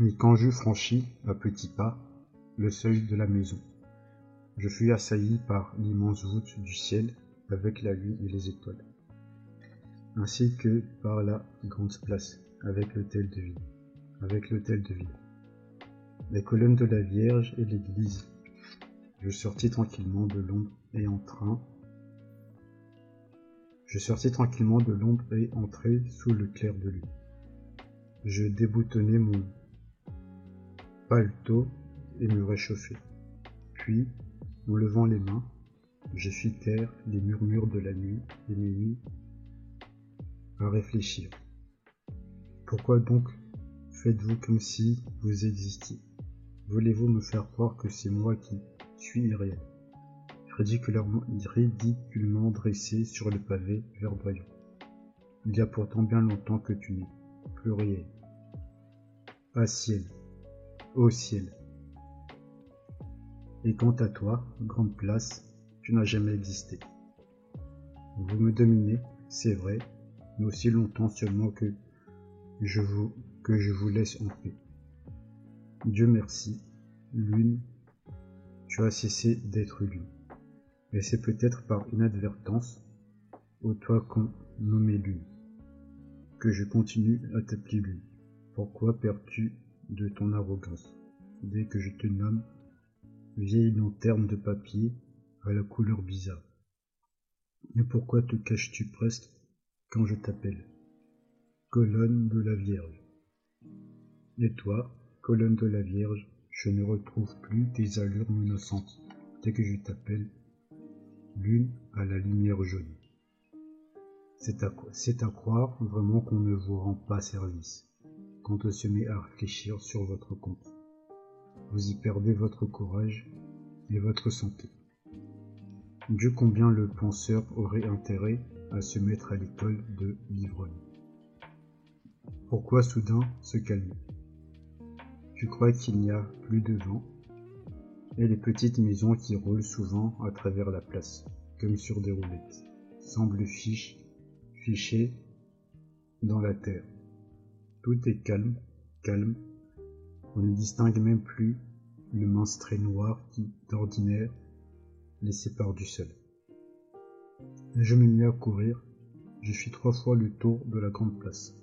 Mais quand j'eus franchi, à petits pas, le seuil de la maison, je fus assailli par l'immense voûte du ciel avec la lune et les étoiles, ainsi que par la grande place avec l'hôtel de ville, avec l'hôtel de ville, les colonnes de la Vierge et l'église. Je sortis tranquillement de l'ombre et en je sortis tranquillement de l'ombre et entrai sous le clair de lune. Je déboutonnai mon paletot et me réchauffai. Puis, en levant les mains, je fis taire les murmures de la nuit et mes nuits à réfléchir. Pourquoi donc faites-vous comme si vous existiez? Voulez-vous me faire croire que c'est moi qui suis irréel? Ridiculement dressé sur le pavé verdoyant. Il y a pourtant bien longtemps que tu n'es plus réel. Ah ciel, ô ciel. Et quant à toi, grande place, tu n'as jamais existé. Vous me dominez, c'est vrai, mais aussi longtemps seulement que je vous, que je vous laisse en paix. Dieu merci, lune, tu as cessé d'être lune. Mais c'est peut-être par inadvertance, ô toi qu'on nommait lune, que je continue à t'appeler lune. Pourquoi perds-tu de ton arrogance. Dès que je te nomme vieille lanterne de papier à la couleur bizarre. Et pourquoi te caches-tu presque quand je t'appelle? Colonne de la Vierge. Et toi, colonne de la Vierge, je ne retrouve plus tes allures menaçantes. Dès que je t'appelle lune à la lumière jaune. C'est à, c'est à croire vraiment qu'on ne vous rend pas service quand se met à réfléchir sur votre compte. Vous y perdez votre courage et votre santé. Dieu combien le penseur aurait intérêt à se mettre à l'école de l'ivrogne. Pourquoi soudain se calmer? Tu crois qu'il n'y a plus de vent? Et les petites maisons qui roulent souvent à travers la place, comme sur des roulettes, semblent fiches, fichées dans la terre. Tout est calme, calme. On ne distingue même plus le mince trait noir qui, d'ordinaire, les sépare du sol. Je me mis à courir. Je fis trois fois le tour de la grande place,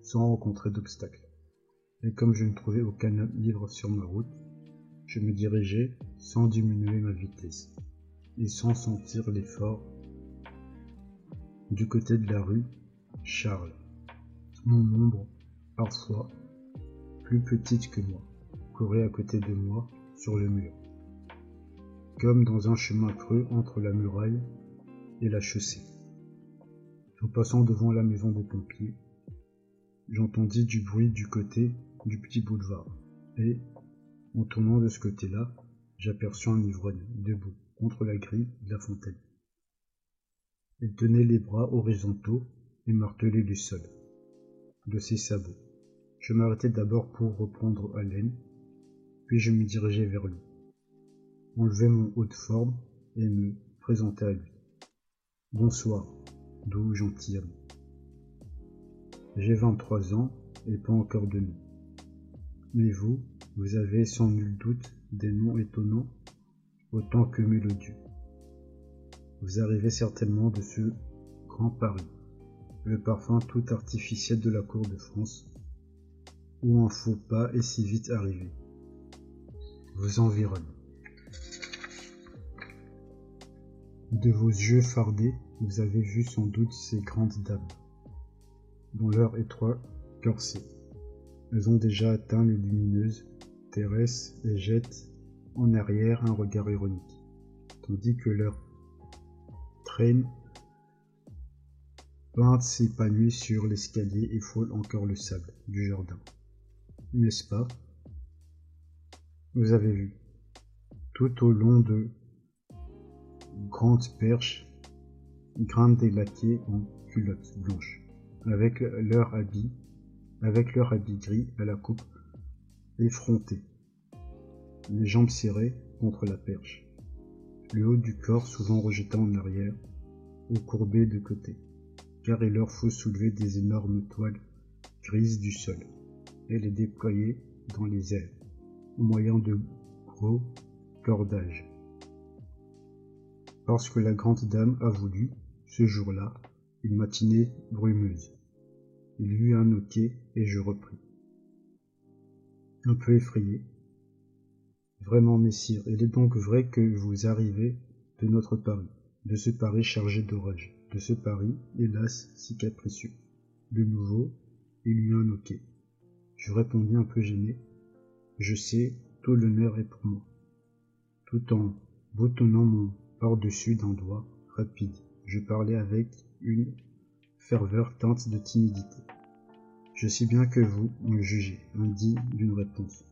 sans rencontrer d'obstacle. Et comme je ne trouvais aucun livre sur ma route, je me dirigeais sans diminuer ma vitesse et sans sentir l'effort. Du côté de la rue, Charles, mon ombre, parfois plus petite que moi, courait à côté de moi sur le mur, comme dans un chemin creux entre la muraille et la chaussée. En passant devant la maison des pompiers, j'entendis du bruit du côté du petit boulevard, et, en tournant de ce côté-là, j'aperçus un ivrogne debout contre la grille de la fontaine. Il tenait les bras horizontaux et martelait le sol de ses sabots. Je m'arrêtai d'abord pour reprendre haleine, puis je me dirigeai vers lui, enlevai mon haut de forme et me présentai à lui. Bonsoir, doux gentilhomme. J'ai vingt-trois ans et pas encore de nom. Mais vous, vous avez sans nul doute des noms étonnants autant que mélodieux. Vous arrivez certainement de ce grand Paris, le parfum tout artificiel de la cour de France, où un faux pas est si vite arrivé. Vous environne. De vos yeux fardés, vous avez vu sans doute ces grandes dames, dont leur étroit corset. Elles ont déjà atteint les lumineuses terrestres et jettent en arrière un regard ironique, tandis que leur traîne peinte s'épanouit sur l'escalier et frôle encore le sable du jardin. N'est-ce pas? Vous avez vu, tout au long de grandes perches, grandes délaquées en culottes blanches, avec leur habit, avec leur habit gris à la coupe effrontée, les jambes serrées contre la perche, le haut du corps souvent rejeté en arrière ou courbé de côté, car il leur faut soulever des énormes toiles grises du sol et les déployer dans les airs, au moyen de gros cordages. Parce que la grande dame a voulu, ce jour-là, une matinée brumeuse. Il y eut un hoquet et je repris. Un peu effrayé. Vraiment, messire, il est donc vrai que vous arrivez de notre Paris, de ce Paris chargé d'orage, de ce Paris, hélas, si capricieux. De nouveau, il y eut un hoquet. Je répondis un peu gêné. Je sais, tout l'honneur est pour moi. Tout en boutonnant mon par-dessus d'un doigt rapide, je parlais avec une ferveur teinte de timidité. Je sais bien que vous me jugez indigne d'une réponse,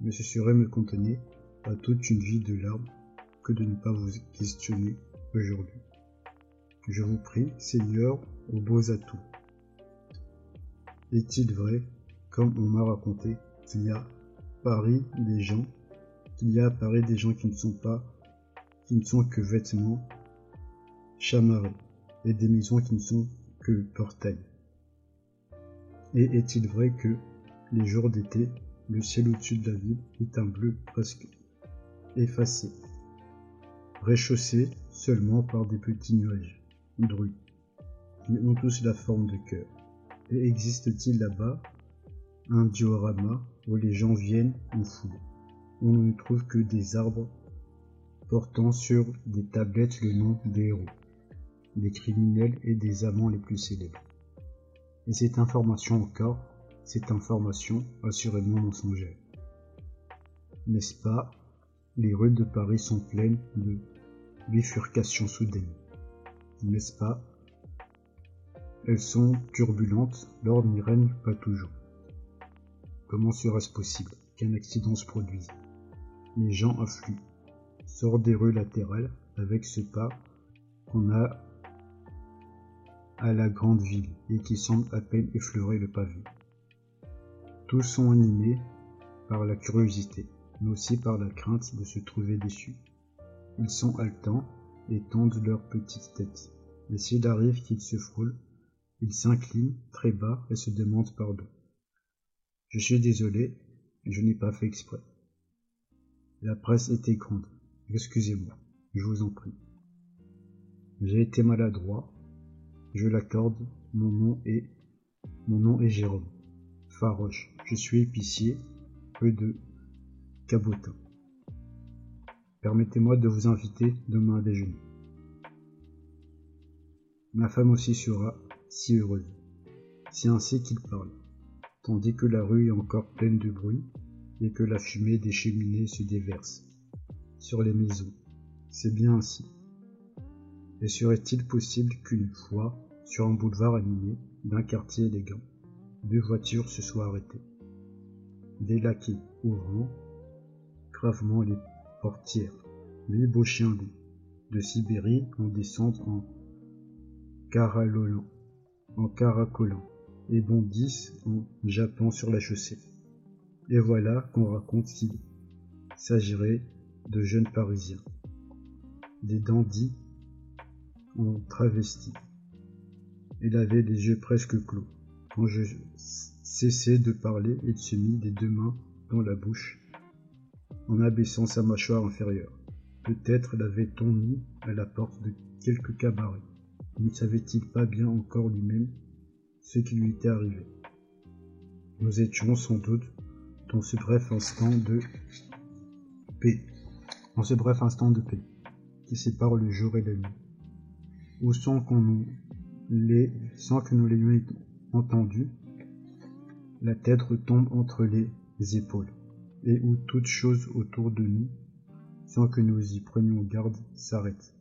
mais ce serait me contenir à toute une vie de larmes que de ne pas vous questionner aujourd'hui. Je vous prie, Seigneur, aux beaux atouts. Est-il vrai, comme on m'a raconté, qu'il y a Paris des gens, qu'il y a à Paris des gens qui ne sont pas qui ne sont que vêtements chamarrés, et des maisons qui ne sont que portails. Et est-il vrai que, les jours d'été, le ciel au-dessus de la ville est un bleu presque effacé, réchaussé seulement par des petits nuages drus, qui ont tous la forme de cœur? Et existe-t-il là-bas un diorama où les gens viennent en foule, on ne trouve que des arbres portant sur des tablettes le nom des héros, des criminels et des amants les plus célèbres. Et cette information encore, cette information assurément mensongère. N'est-ce pas? Les rues de Paris sont pleines de bifurcations soudaines. N'est-ce pas? Elles sont turbulentes, l'ordre n'y règne pas toujours. Comment serait-ce possible qu'un accident se produise? Les gens affluent, sort des rues latérales avec ce pas qu'on a à la grande ville et qui semble à peine effleurer le pavé. Tous sont animés par la curiosité, mais aussi par la crainte de se trouver déçus. Ils sont haletants et tendent leurs petites têtes. Et s'il arrive qu'ils se frôlent, ils s'inclinent très bas et se demandent pardon. Je suis désolé, je n'ai pas fait exprès. La presse était grande. Excusez-moi, je vous en prie. J'ai été maladroit, je l'accorde, mon nom est mon nom est Jérôme. Faroche, je suis épicier, peu de cabotin. Permettez-moi de vous inviter demain à déjeuner. Ma femme aussi sera si heureuse. C'est ainsi qu'il parle, tandis que la rue est encore pleine de bruit et que la fumée des cheminées se déverse sur les maisons. C'est bien ainsi. Et serait-il possible qu'une fois, sur un boulevard animé d'un quartier élégant, deux voitures se soient arrêtées? Des laquais ouvrant gravement les portières, les beaux chiens de Sibérie en descendent en en caracolant, et bondissent en jappant sur la chaussée. Et voilà qu'on raconte qu'il s'agirait de jeunes Parisiens, des dandys en travesti. Il avait les yeux presque clos. Quand je cessai de parler, il se mit des deux mains dans la bouche, en abaissant sa mâchoire inférieure. Peut-être l'avait-on mis à la porte de quelque cabaret. Ne savait-il pas bien encore lui-même ce qui lui était arrivé. Nous étions sans doute dans ce bref instant de paix. En ce bref instant de paix qui sépare le jour et la nuit, où sans, qu'on nous sans que nous l'ayons entendu, la tête retombe entre les épaules, et où toute chose autour de nous, sans que nous y prenions garde, s'arrête,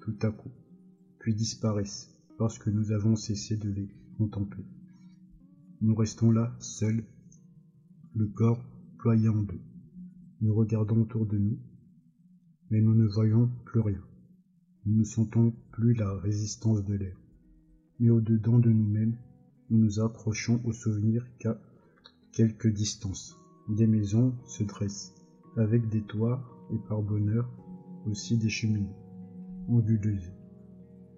tout à coup, puis disparaissent, parce que nous avons cessé de les contempler. Nous restons là, seuls, le corps ployé en deux. Nous regardons autour de nous, mais nous ne voyons plus rien. Nous ne sentons plus la résistance de l'air. Mais au-dedans de nous-mêmes, nous nous approchons au souvenir qu'à quelque distance, des maisons se dressent, avec des toits et par bonheur aussi des cheminées, anguleuses,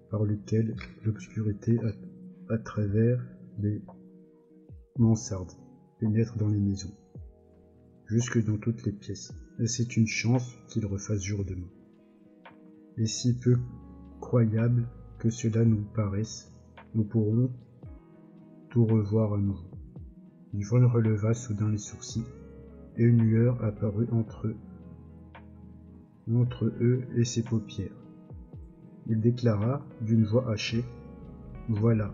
par lesquelles l'obscurité à, à travers les mansardes pénètre dans les maisons. jusque dans toutes les pièces, et c'est une chance qu'il refasse jour demain. Et si peu croyable que cela nous paraisse, nous pourrons tout revoir à nouveau. Yvonne releva soudain les sourcils, et une lueur apparut entre eux, entre eux et ses paupières. Il déclara d'une voix hachée Voilà.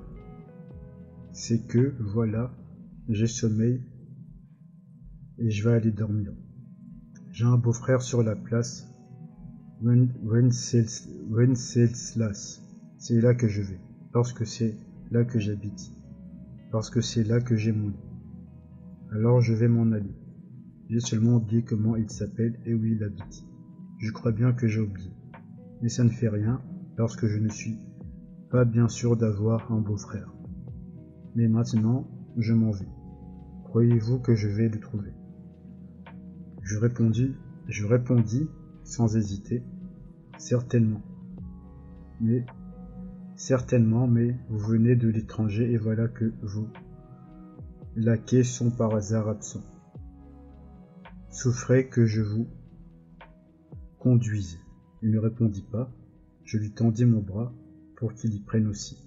C'est que, voilà, j'ai sommeil et je vais aller dormir. J'ai un beau-frère sur la place Wenceslas. C'est là que je vais, parce que c'est là que j'habite, parce que c'est là que j'ai mon lit. Alors je vais m'en aller. J'ai seulement oublié comment il s'appelle et où il habite. Je crois bien que j'ai oublié. Mais ça ne fait rien, lorsque je ne suis pas bien sûr d'avoir un beau-frère. Mais maintenant, je m'en vais. Croyez-vous que je vais le trouver? Je répondis, je répondis sans hésiter, certainement. Mais certainement, mais vous venez de l'étranger et voilà que vos laquais sont par hasard absents. Souffrez que je vous conduise. Il ne répondit pas. Je lui tendis mon bras pour qu'il y prenne aussi.